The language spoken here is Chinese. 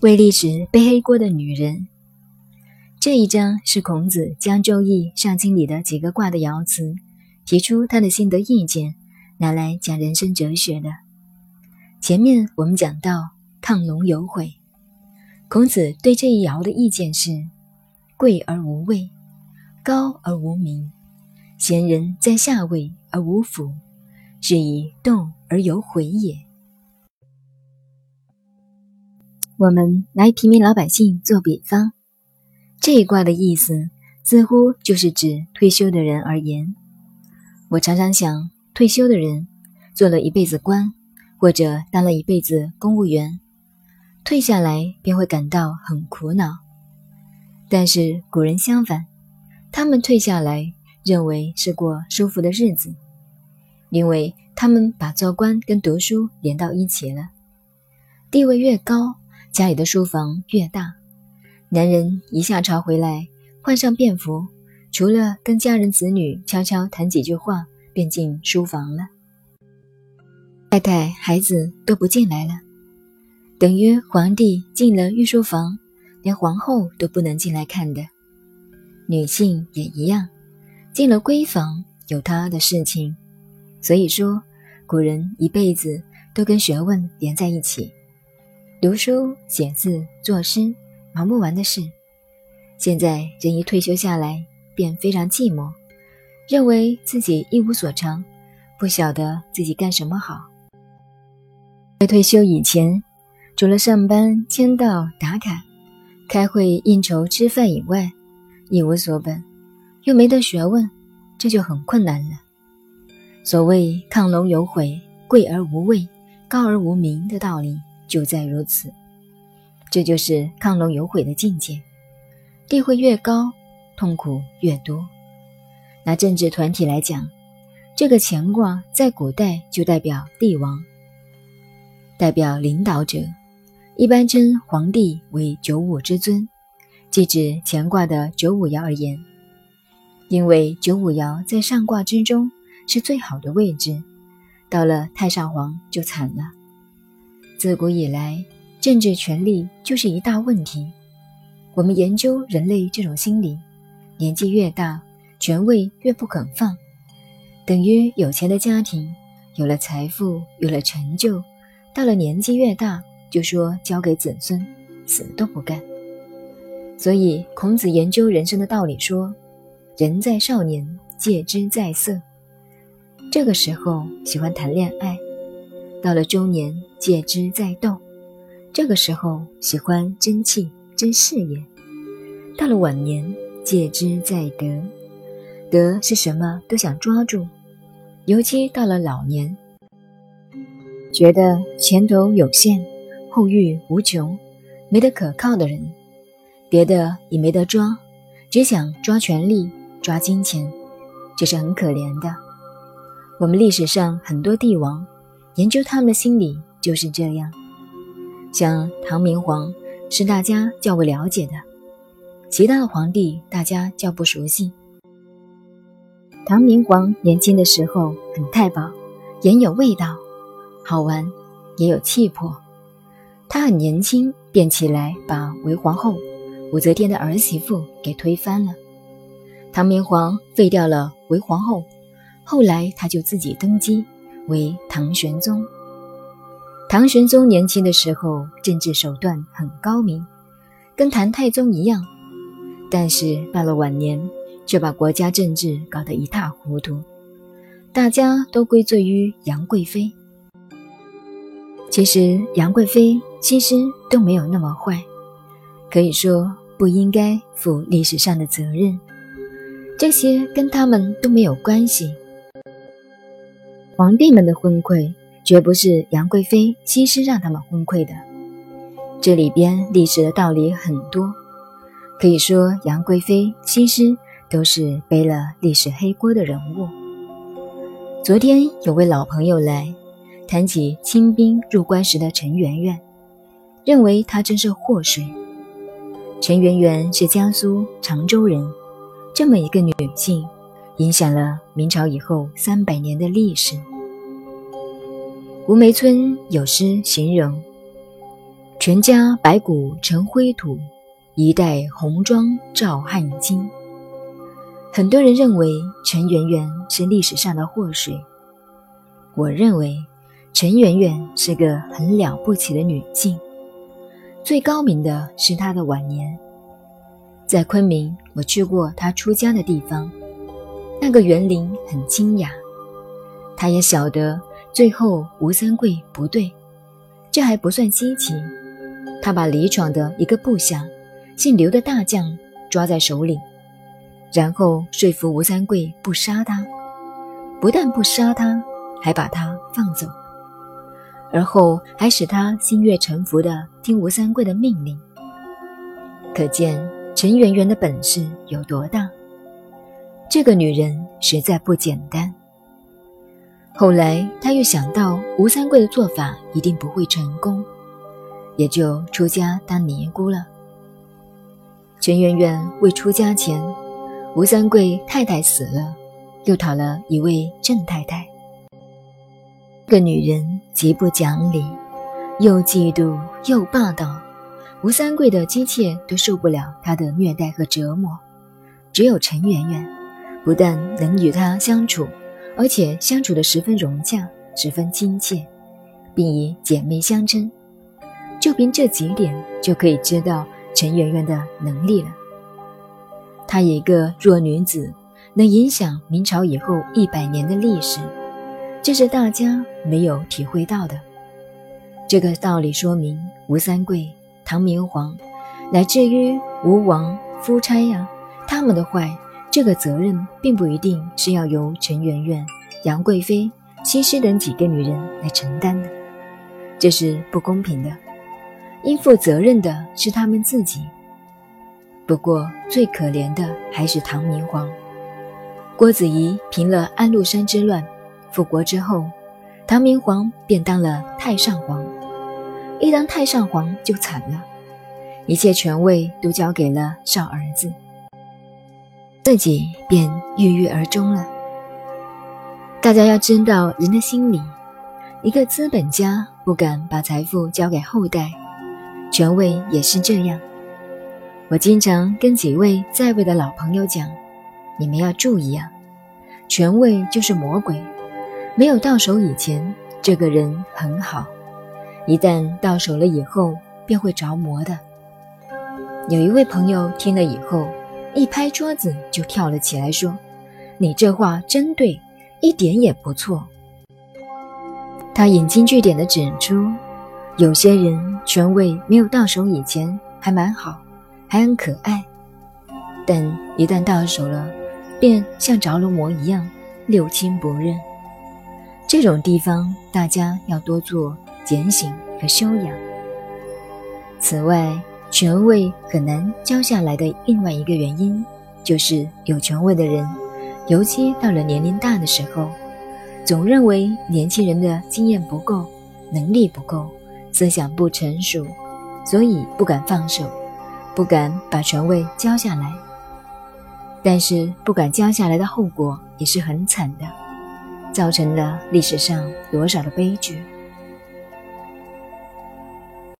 为历史背黑锅的女人。这一章是孔子将《周易》上经里的几个卦的爻辞，提出他的心得意见，拿来讲人生哲学的。前面我们讲到亢龙有悔，孔子对这一爻的意见是：贵而无位，高而无名，贤人在下位而无辅，是以动而有悔也。我们来平民老百姓做比方，这一卦的意思似乎就是指退休的人而言。我常常想，退休的人做了一辈子官，或者当了一辈子公务员，退下来便会感到很苦恼。但是古人相反，他们退下来认为是过舒服的日子，因为他们把做官跟读书连到一起了，地位越高。家里的书房越大，男人一下朝回来，换上便服，除了跟家人子女悄悄谈几句话，便进书房了。太太、孩子都不进来了，等于皇帝进了御书房，连皇后都不能进来看的。女性也一样，进了闺房有她的事情。所以说，古人一辈子都跟学问连在一起。读书、写字、作诗，忙不完的事。现在人一退休下来，便非常寂寞，认为自己一无所长，不晓得自己干什么好。在退休以前，除了上班、签到、打卡、开会、应酬、吃饭以外，一无所本，又没得学问，这就很困难了。所谓“亢龙有悔，贵而无位，高而无名”的道理。就在如此，这就是亢龙有悔的境界。地位越高，痛苦越多。拿政治团体来讲，这个乾卦在古代就代表帝王，代表领导者，一般称皇帝为九五之尊，即指乾卦的九五爻而言。因为九五爻在上卦之中是最好的位置，到了太上皇就惨了。自古以来，政治权力就是一大问题。我们研究人类这种心理，年纪越大，权位越不肯放，等于有钱的家庭，有了财富，有了成就，到了年纪越大，就说交给子孙，死都不干。所以孔子研究人生的道理说：“人在少年，戒之在色。”这个时候喜欢谈恋爱。到了中年，戒之在斗，这个时候喜欢争气、争事业；到了晚年，戒之在德，德是什么都想抓住；尤其到了老年，觉得前途有限，后遇无穷，没得可靠的人，别的也没得抓，只想抓权力、抓金钱，这是很可怜的。我们历史上很多帝王。研究他们的心理就是这样，像唐明皇是大家较为了解的，其他的皇帝大家较不熟悉。唐明皇年轻的时候很太保，也有味道，好玩，也有气魄。他很年轻便起来把韦皇后武则天的儿媳妇给推翻了。唐明皇废掉了韦皇后，后来他就自己登基。为唐玄宗。唐玄宗年轻的时候，政治手段很高明，跟唐太宗一样。但是到了晚年，却把国家政治搞得一塌糊涂，大家都归罪于杨贵妃。其实杨贵妃其实都没有那么坏，可以说不应该负历史上的责任，这些跟他们都没有关系。皇帝们的昏聩，绝不是杨贵妃、西施让他们昏聩的。这里边历史的道理很多，可以说杨贵妃、西施都是背了历史黑锅的人物。昨天有位老朋友来谈起清兵入关时的陈圆圆，认为她真是祸水。陈圆圆是江苏常州人，这么一个女性。影响了明朝以后三百年的历史。吴梅村有诗形容：“全家白骨成灰土，一代红妆照汗青。很多人认为陈圆圆是历史上的祸水，我认为陈圆圆是个很了不起的女性。最高明的是她的晚年。在昆明，我去过她出家的地方，那个园林很清雅。她也晓得最后吴三桂不对，这还不算稀奇。他把李闯的一个部下，姓刘的大将抓在手里。然后说服吴三桂不杀他，不但不杀他，还把他放走，而后还使他心悦诚服地听吴三桂的命令。可见陈圆圆的本事有多大。这个女人实在不简单。后来他又想到吴三桂的做法一定不会成功，也就出家当尼姑了。陈圆圆未出家前。吴三桂太太死了，又讨了一位郑太太。这个女人极不讲理，又嫉妒又霸道。吴三桂的姬妾都受不了她的虐待和折磨，只有陈圆圆，不但能与她相处，而且相处的十分融洽，十分亲切，并以姐妹相称。就凭这几点，就可以知道陈圆圆的能力了。她一个弱女子，能影响明朝以后一百年的历史，这是大家没有体会到的。这个道理说明，吴三桂、唐明皇，乃至于吴王夫差呀，他们的坏，这个责任并不一定是要由陈圆圆、杨贵妃、西施等几个女人来承担的，这是不公平的。应负责任的是他们自己。不过，最可怜的还是唐明皇。郭子仪平了安禄山之乱，复国之后，唐明皇便当了太上皇。一当太上皇就惨了，一切权位都交给了少儿子，自己便郁郁而终了。大家要知道人的心理，一个资本家不敢把财富交给后代，权位也是这样。我经常跟几位在位的老朋友讲：“你们要注意啊，权位就是魔鬼。没有到手以前，这个人很好；一旦到手了以后，便会着魔的。”有一位朋友听了以后，一拍桌子就跳了起来，说：“你这话真对，一点也不错。”他引经据典地指出，有些人权位没有到手以前还蛮好。还很可爱，但一旦到手了，便像着了魔一样，六亲不认。这种地方，大家要多做检醒和修养。此外，权位很难交下来的另外一个原因，就是有权位的人，尤其到了年龄大的时候，总认为年轻人的经验不够，能力不够，思想不成熟，所以不敢放手。不敢把权位交下来，但是不敢交下来的后果也是很惨的，造成了历史上多少的悲剧。